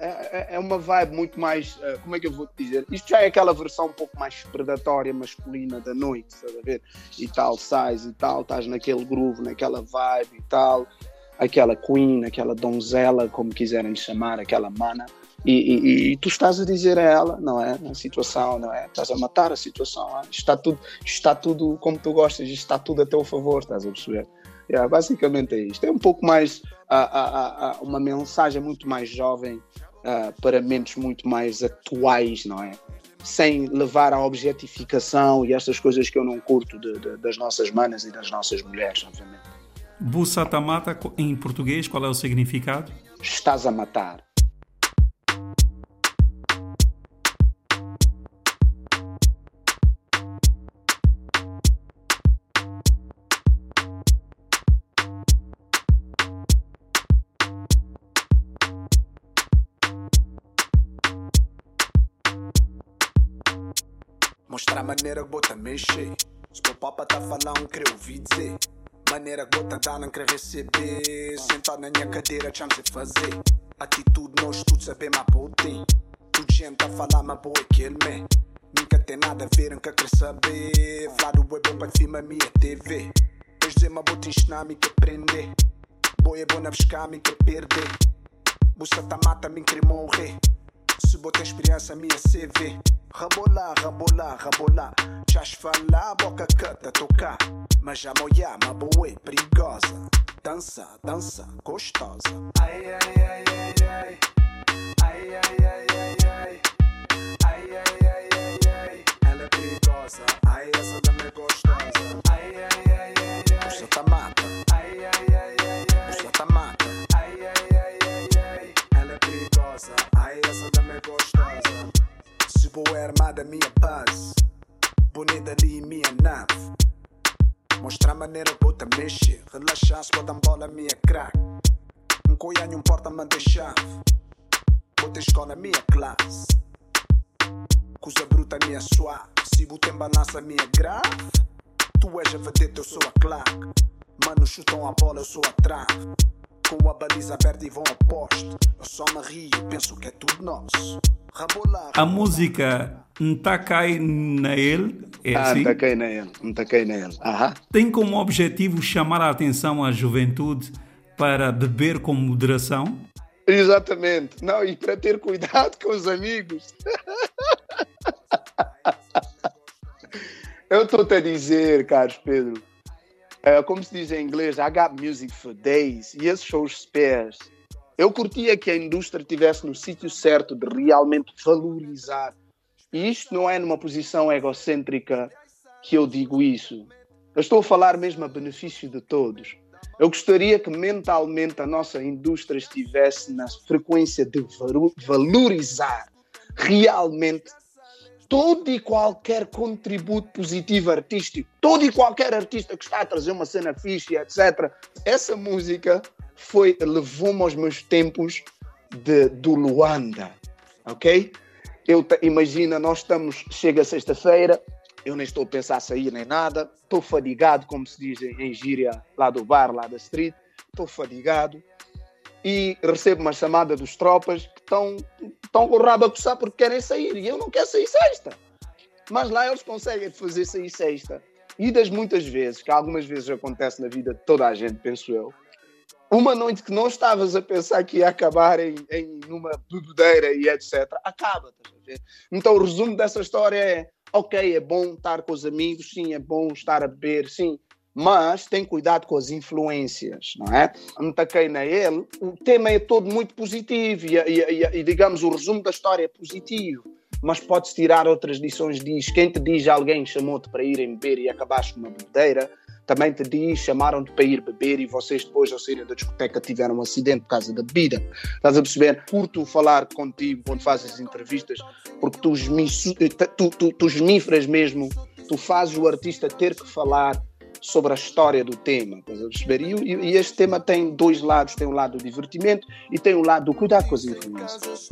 é, é, uma vibe muito mais. Como é que eu vou te dizer? Isto já é aquela versão um pouco mais predatória, masculina da noite, estás a ver? E tal, sais e tal, estás naquele groove, naquela vibe e tal aquela queen, aquela donzela, como quiserem chamar, aquela mana, e, e, e, tu estás a dizer a ela, não é? A situação, não é? Estás a matar a situação, é? está tudo, está tudo como tu gostas, está tudo a teu favor, estás a perceber? Basicamente é isto. É um pouco mais, uma mensagem muito mais jovem para mentes muito mais atuais, não é? Sem levar à objetificação e estas coisas que eu não curto de, de, das nossas manas e das nossas mulheres, obviamente. Bussatamata, em português, qual é o significado? Estás a matar. Mostrar a maneira que bota mexer. Se o papa tá falando, creio ouvir dizer. Maneira gota dá não querer receber. Sentado na minha cadeira, chance de fazer. Atitude, nós tudo sabemos a botem. Tu gente a falar, mas boa que ele me. Nunca tem nada a ver, nunca quer saber. Falar do web para filmar minha TV. Depois dizer, mas vou te ensinar, me que aprender. Boa é bom na buscar, me que perder. Bussa tá mata, me quer morrer. Se botar experiência, minha CV. Rabolar, rabolar, rabolar. Chás falar, boca cata, tocar. Mas já moia, uma boa perigosa. Dança, dança, gostosa. Ai, ai, ai, ai, ai. Ai, ai, ai, ai, ai. Ai, ai, ai, ai, ai. Ela é perigosa. Ai, essa dama é gostosa. Ai, ai, ai, ai, ai. Puxa tá mata. Ai, ai, ai, ai, ai. Puxa tá mata. Ai, ai, ai, ai, ai. Ela é perigosa. Ai, essa dama é minha base. Bonita ali minha nave. Mostrar a maneira que eu te mexer. Relaxar-se, bota bola minha crack. Um coianho, um porta-manter chave. Bota escola minha classe. Coisa bruta minha suave. Se botem balança minha grave. Tu és a vedeta, eu sou a claque. Mano, chutam a bola, eu sou a trave. Com a baliza aberta e vão ao poste. Eu só me rio, penso que é tudo nosso. A música Ntakai na ele é Ah, assim? me taquei na ele, me taquei na ele. Aham. Tem como objetivo chamar a atenção à juventude para beber com moderação? Exatamente. Não, e para ter cuidado com os amigos. Eu estou-te a dizer, Carlos Pedro, é, como se diz em inglês, I got music for days. E esses são os spares. Eu curtia que a indústria estivesse no sítio certo de realmente valorizar. E isto não é numa posição egocêntrica que eu digo isso. Eu estou a falar mesmo a benefício de todos. Eu gostaria que mentalmente a nossa indústria estivesse na frequência de valorizar realmente todo e qualquer contributo positivo artístico, todo e qualquer artista que está a trazer uma cena fixe, etc. Essa música foi levou-me aos meus tempos de, do Luanda, ok? Eu imagina, nós estamos, chega sexta-feira, eu nem estou a pensar a sair nem nada, estou fadigado, como se diz em gíria lá do bar, lá da street, estou fadigado e recebo uma chamada dos tropas que estão com o rabo a coçar porque querem sair e eu não quero sair sexta. Mas lá eles conseguem fazer sair sexta. E das muitas vezes, que algumas vezes acontece na vida de toda a gente, penso eu, uma noite que não estavas a pensar que ia acabar em, em numa bebedeira e etc, acaba. Então o resumo dessa história é: ok, é bom estar com os amigos, sim, é bom estar a beber, sim, mas tem cuidado com as influências, não é? Me taquei na ele, o tema é todo muito positivo e, e- e- e, digamos o resumo da história é positivo, mas pode-se tirar outras lições. Diz quem te diz alguém chamou-te para irem beber e acabaste numa bebedeira, também te diz chamaram-te para ir beber e vocês depois ao saírem da discoteca tiveram um acidente por causa da bebida. Estás a perceber? Curto falar contigo quando fazes as entrevistas porque tu, esmiço- tu, tu, tu esmifras mesmo, tu fazes o artista ter que falar sobre a história do tema? E, e- este tema tem dois lados, tem um lado do divertimento e tem um lado do cuidado com as influências. Casas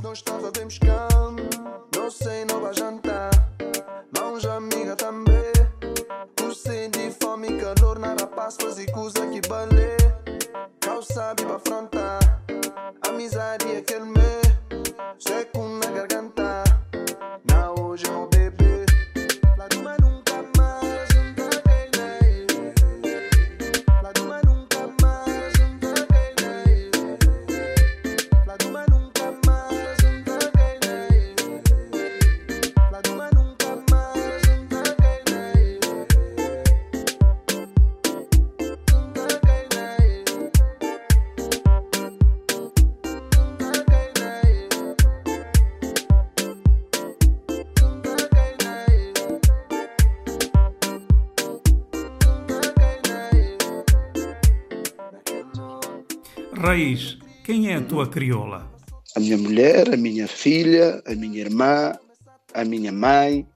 Raiz, quem é a tua crioula? A minha mulher, a minha filha, a minha irmã, a minha mãe,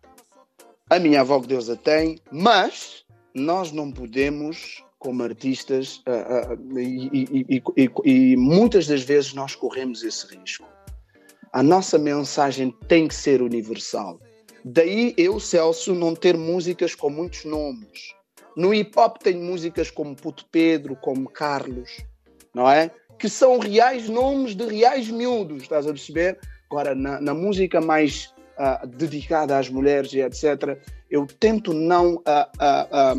a minha avó que Deus a tem, mas nós não podemos, como artistas, ah, e, e- e- e- e muitas das vezes nós corremos esse risco. A nossa mensagem tem que ser universal. Daí eu, Celso, não ter músicas com muitos nomes. No hip hop tem músicas como Puto Pedro, como Carlos, não é? Que são reais nomes de reais miúdos, estás a perceber? Agora, na, na música mais ah, dedicada às mulheres e etc., eu tento não, ah, ah,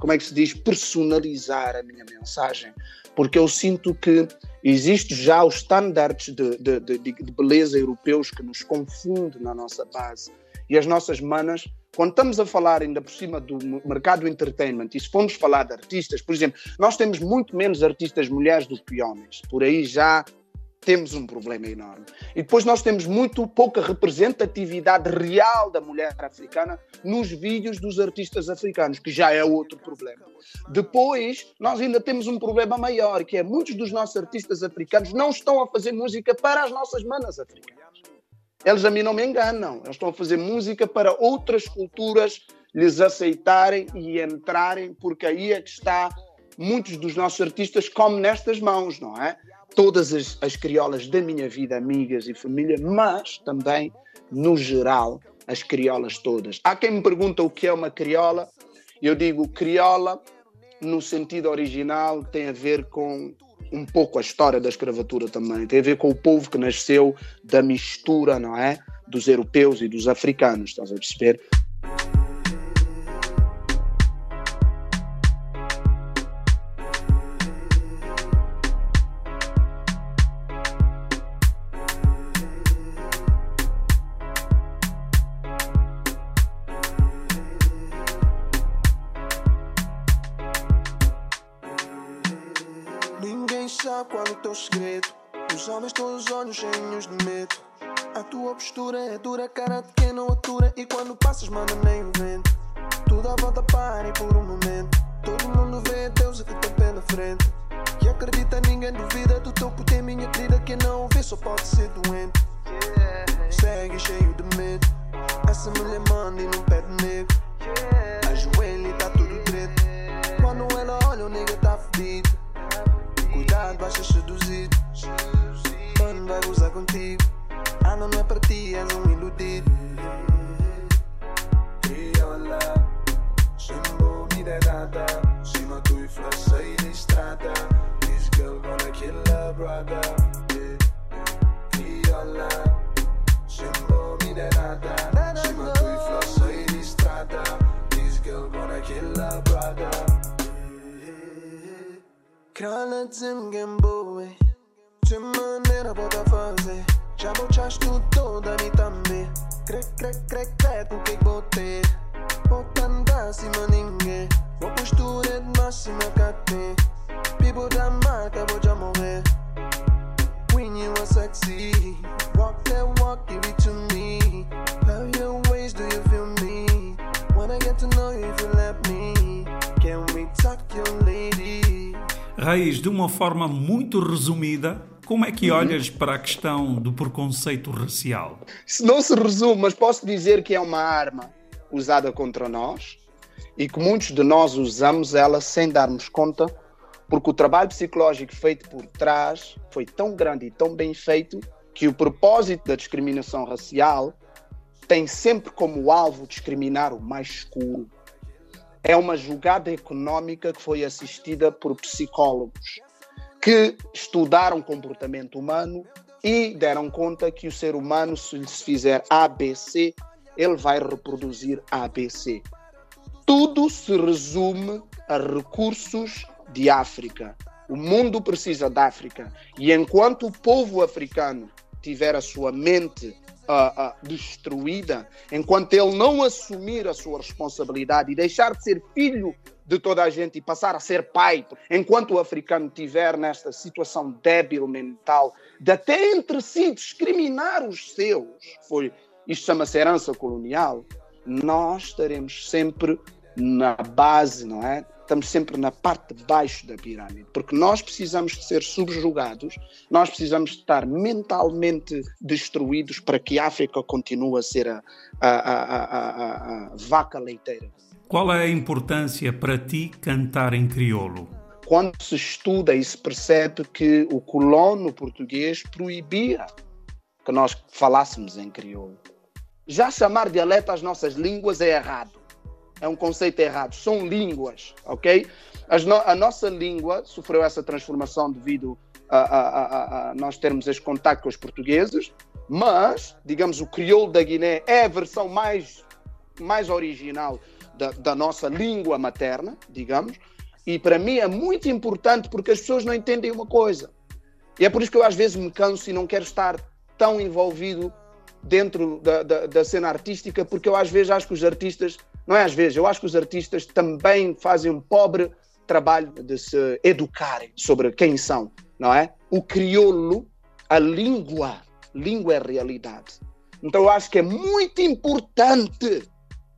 como é que se diz, personalizar a minha mensagem, porque eu sinto que existem já os estándares de, de, de, de beleza europeus que nos confundem na nossa base. E as nossas manas, quando estamos a falar ainda por cima do mercado do entertainment, e se formos falar de artistas, por exemplo, nós temos muito menos artistas mulheres do que homens. Por aí já temos um problema enorme. E depois nós temos muito pouca representatividade real da mulher africana nos vídeos dos artistas africanos, que já é outro problema. Depois, nós ainda temos um problema maior, que é muitos dos nossos artistas africanos não estão a fazer música para as nossas manas africanas. Eles a mim não me enganam. Eles estão a fazer música para outras culturas lhes aceitarem e entrarem, porque aí é que está muitos dos nossos artistas como nestas mãos, não é? Todas as, as criolas da minha vida, amigas e família, mas também, no geral, as criolas todas. Há quem me pergunta o que é uma criola. Eu digo criola, no sentido original, tem a ver com um pouco a história da escravatura também. Tem a ver com o povo que nasceu da mistura, não é? Dos europeus e dos africanos, estás a perceber? Postura é dura, cara de quem não atura. E quando passas, mano, nem o vento. Tudo à volta para e por um momento. Todo mundo vê Deus que tem pela frente. E acredita, ninguém duvida do topo. Tem minha querida. Quem não vê só pode ser doente. Segue cheio de medo. Essa mulher manda e não pede nego. Ajoelha uma forma muito resumida, como é que uhum. olhas para a questão do preconceito racial? Não se resume, mas posso dizer que é uma arma usada contra nós e que muitos de nós usamos ela sem darmos conta, porque o trabalho psicológico feito por trás foi tão grande e tão bem feito que o propósito da discriminação racial tem sempre como alvo discriminar o mais escuro. É uma jogada econômica que foi assistida por psicólogos que estudaram comportamento humano e deram conta que o ser humano, se lhe fizer ABC, ele vai reproduzir ABC. Tudo se resume a recursos de África. O mundo precisa da África. E enquanto o povo africano tiver a sua mente uh, uh, destruída, enquanto ele não assumir a sua responsabilidade e deixar de ser filho de toda a gente e passar a ser pai, enquanto o africano tiver nesta situação débil mental, de até entre si discriminar os seus, foi, isto chama-se herança colonial, nós estaremos sempre na base, não é? Estamos sempre na parte de baixo da pirâmide, porque nós precisamos de ser subjugados, nós precisamos de estar mentalmente destruídos para que a África continue a ser a, a, a, a vaca leiteira qual é a importância para ti cantar em crioulo? Quando se estuda e se percebe que o colono português proibia que nós falássemos em crioulo. Já chamar dialeto às nossas línguas é errado. É um conceito errado. São línguas, ok? No a nossa língua sofreu essa transformação devido a, a, a, a, nós termos este contato com os portugueses, mas, digamos, o crioulo da Guiné é a versão mais, mais original da, da nossa língua materna, digamos, e para mim é muito importante porque as pessoas não entendem uma coisa. E é por isso que eu às vezes me canso e não quero estar tão envolvido dentro da, da, da, cena artística, porque eu às vezes acho que os artistas, não é às vezes, eu acho que os artistas também fazem um pobre trabalho de se educarem sobre quem são, não é? O crioulo, a língua, língua é realidade. Então eu acho que é muito importante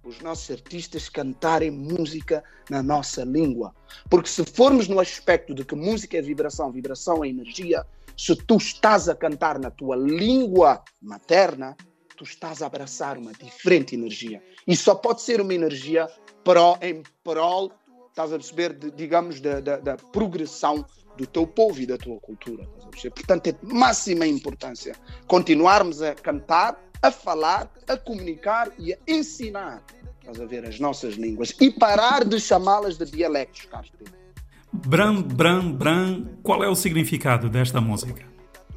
os nossos artistas cantarem música na nossa língua. Porque se formos no aspecto de que música é vibração, vibração é energia, se tu estás a cantar na tua língua materna, tu estás a abraçar uma diferente energia. E só pode ser uma energia pró, em prol, estás a perceber, de, digamos, da, da, da, progressão do teu povo e da tua cultura. Portanto, é de máxima importância continuarmos a cantar, a falar, a comunicar e a ensinar estás a ver, as nossas línguas e parar de chamá-las de dialectos, Carlos. Bram, Bram, Bram, qual é o significado desta música?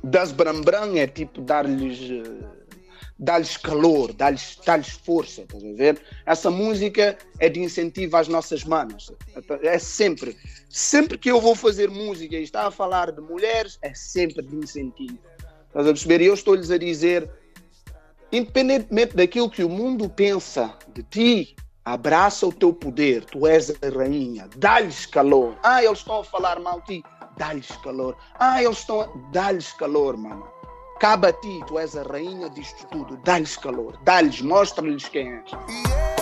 Das Bram Bram é tipo dar-lhes dar-lhes calor, dar-lhes dar força, estás a ver? Essa música é de incentivo às nossas manas. É sempre, sempre que eu vou fazer música e está a falar de mulheres, é sempre de incentivo. Estás a perceber? E eu estou-lhes a dizer, independentemente daquilo que o mundo pensa de ti, Abraça o teu poder, tu és a rainha, dá-lhes calor. Ah, eles estão a falar mal de ti, dá-lhes calor. Ah, eles estão a. dá-lhes calor, mano. Cabe a ti, tu és a rainha disto tudo, dá-lhes calor, dá-lhes, mostra-lhes quem és.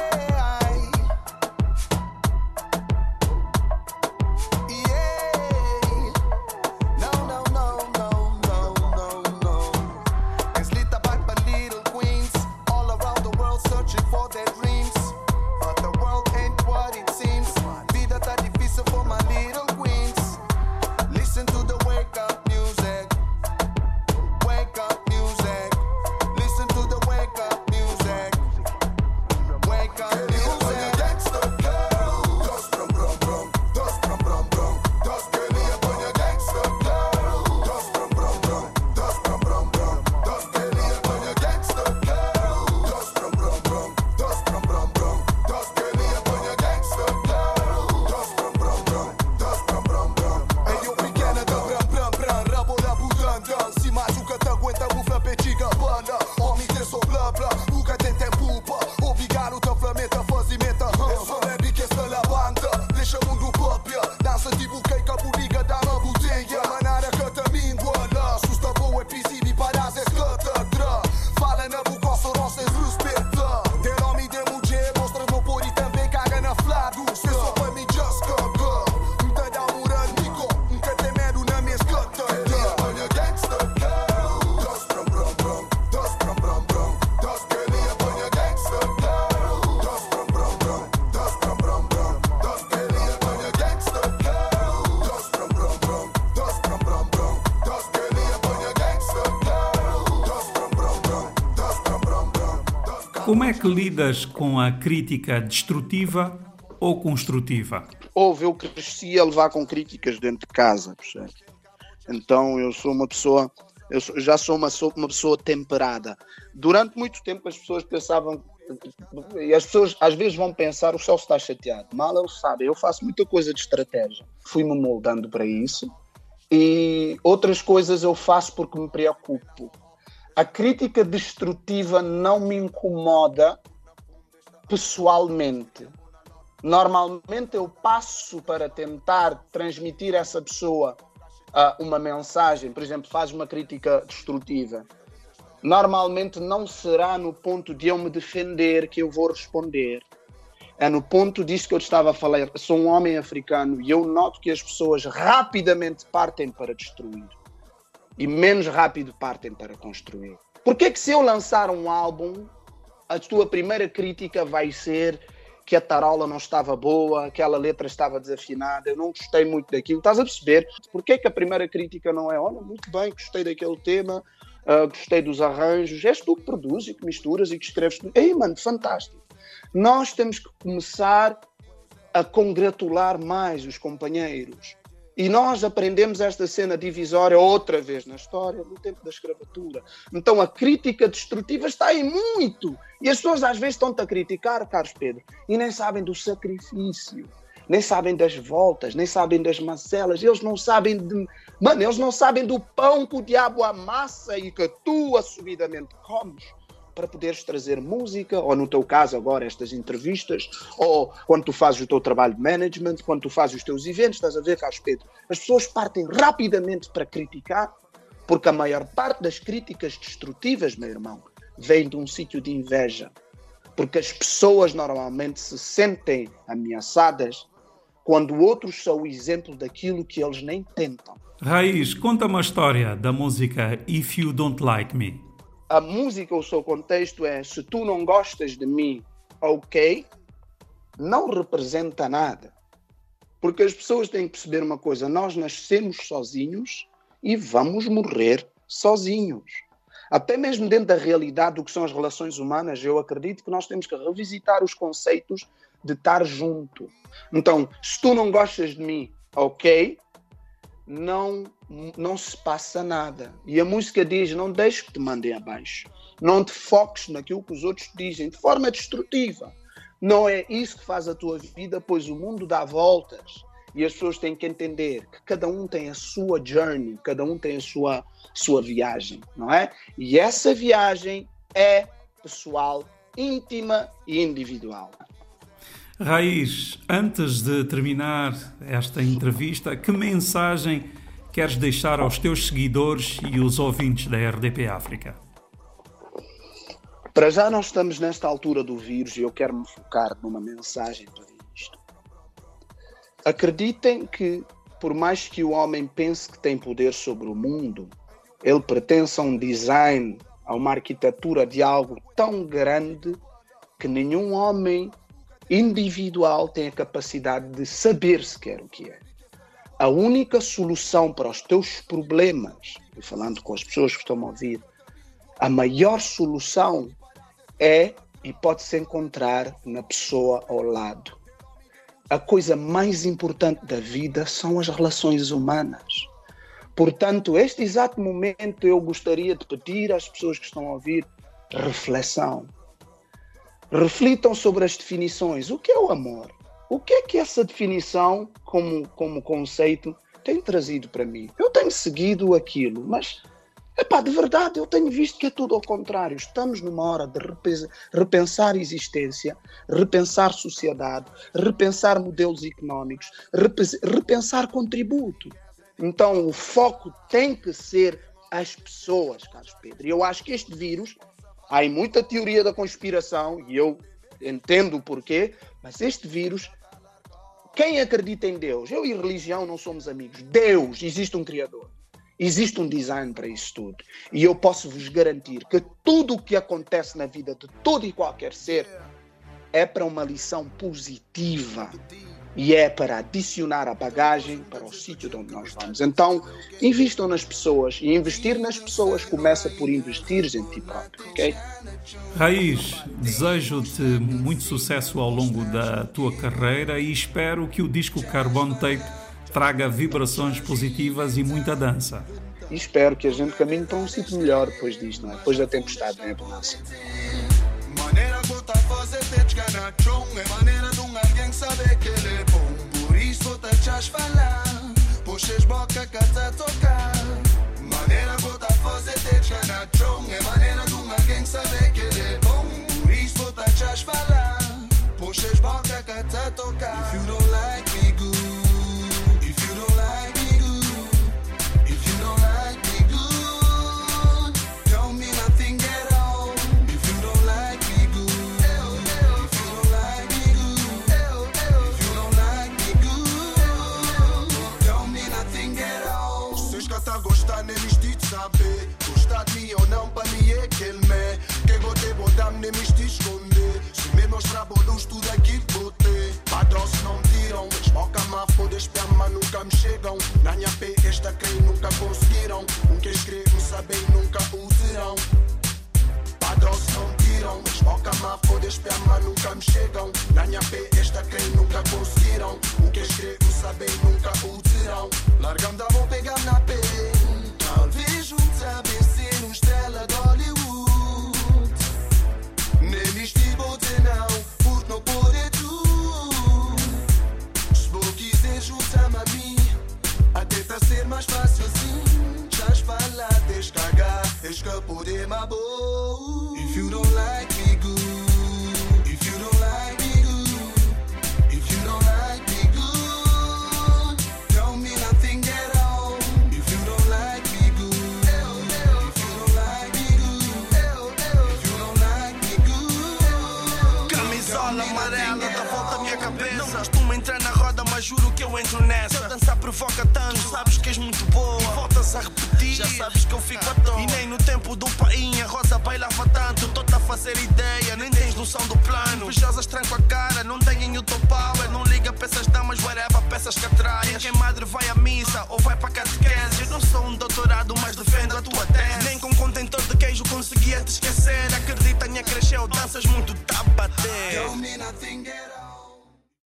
Que lidas com a crítica destrutiva ou construtiva? Houve, eu cresci a levar com críticas dentro de casa, percebe? Então eu sou uma pessoa, eu já sou uma, sou uma pessoa temperada. Durante muito tempo as pessoas pensavam, e as pessoas às vezes vão pensar, o Celso está chateado. Mal eles sabem, eu faço muita coisa de estratégia. Fui-me moldando para isso. E outras coisas eu faço porque me preocupo a crítica destrutiva não me incomoda pessoalmente. Normalmente eu passo para tentar transmitir a essa pessoa uh, uma mensagem, por exemplo, faz uma crítica destrutiva. Normalmente não será no ponto de eu me defender que eu vou responder. É no ponto disso que eu estava a falar. Sou um homem africano e eu noto que as pessoas rapidamente partem para destruir e menos rápido partem para construir. Porque que se eu lançar um álbum, a tua primeira crítica vai ser que a tarola não estava boa, aquela letra estava desafinada, eu não gostei muito daquilo. Estás a perceber? Porquê que a primeira crítica não é, olha, muito bem, gostei daquele tema, uh, gostei dos arranjos, és tu que produzes e que misturas e que escreves. Ei, mano, fantástico. Nós temos que começar a congratular mais os companheiros. E nós aprendemos esta cena divisória outra vez na história, no tempo da escravatura. Então a crítica destrutiva está aí muito. E as pessoas às vezes estão-te a criticar, Carlos Pedro, e nem sabem do sacrifício, nem sabem das voltas, nem sabem das macelas, eles não sabem de. Mano, eles não sabem do pão que o diabo amassa e que tu assumidamente comes para poderes trazer música, ou no teu caso agora estas entrevistas, ou quando tu fazes o teu trabalho de management, quando tu fazes os teus eventos, estás a ver, Carlos Pedro? As pessoas partem rapidamente para criticar, porque a maior parte das críticas destrutivas, meu irmão, vem de um sítio de inveja. Porque as pessoas normalmente se sentem ameaçadas quando outros são o exemplo daquilo que eles nem tentam. Raiz, conta uma história da música If You Don't Like Me. A música, o seu contexto é se tu não gostas de mim, ok, não representa nada. Porque as pessoas têm que perceber uma coisa: nós nascemos sozinhos e vamos morrer sozinhos. Até mesmo dentro da realidade do que são as relações humanas, eu acredito que nós temos que revisitar os conceitos de estar junto. Então, se tu não gostas de mim, ok, não, não se passa nada. E a música diz: não deixes que te mandem abaixo. Não te foques naquilo que os outros dizem de forma destrutiva. Não é isso que faz a tua vida, pois o mundo dá voltas. E as pessoas têm que entender que cada um tem a sua journey, cada um tem a sua, sua viagem, não é? E essa viagem é pessoal, íntima e individual. Raiz, antes de terminar esta entrevista, que mensagem queres deixar aos teus seguidores e os ouvintes da RDP África? Para já nós estamos nesta altura do vírus e eu quero me focar numa mensagem para isto. Acreditem que, por mais que o homem pense que tem poder sobre o mundo, ele pertence a um design, a uma arquitetura de algo tão grande que nenhum homem individual tem a capacidade de saber sequer o que é. A única solução para os teus problemas, e falando com as pessoas que estão a ouvir, a maior solução é e pode-se encontrar na pessoa ao lado. A coisa mais importante da vida são as relações humanas. Portanto, este exato momento eu gostaria de pedir às pessoas que estão a ouvir reflexão. Reflitam sobre as definições. O que é o amor? O que é que essa definição, como, como conceito, tem trazido para mim? Eu tenho seguido aquilo, mas Epá, de verdade, eu tenho visto que é tudo ao contrário. Estamos numa hora de repensar existência, repensar sociedade, repensar modelos económicos, repensar contributo. Então, o foco tem que ser as pessoas, Carlos Pedro. E eu acho que este vírus Há muita teoria da conspiração e eu entendo o porquê, mas este vírus, quem acredita em Deus? Eu e religião não somos amigos. Deus, existe um Criador. Existe um design para isso tudo. E eu posso vos garantir que tudo o que acontece na vida de todo e qualquer ser é para uma lição positiva e é para adicionar a bagagem para o sítio onde nós vamos. Então, invistam nas pessoas e investir nas pessoas começa por investir em ti próprio, ok? Raiz, desejo-te muito sucesso ao longo da tua carreira e espero que o disco Carbon Tape traga vibrações positivas e muita dança. E espero que a gente caminhe para um sítio melhor depois disto, não é? depois da tempestade, não é, bonança. Fazer é maneira de um alguém saber que ele é bom. Por isso te achas falar, puxas boca que tocar. Maneira fazer é maneira de um alguém saber que ele é bom. Por isso te achas falar, puxas boca que tocar. If you don't like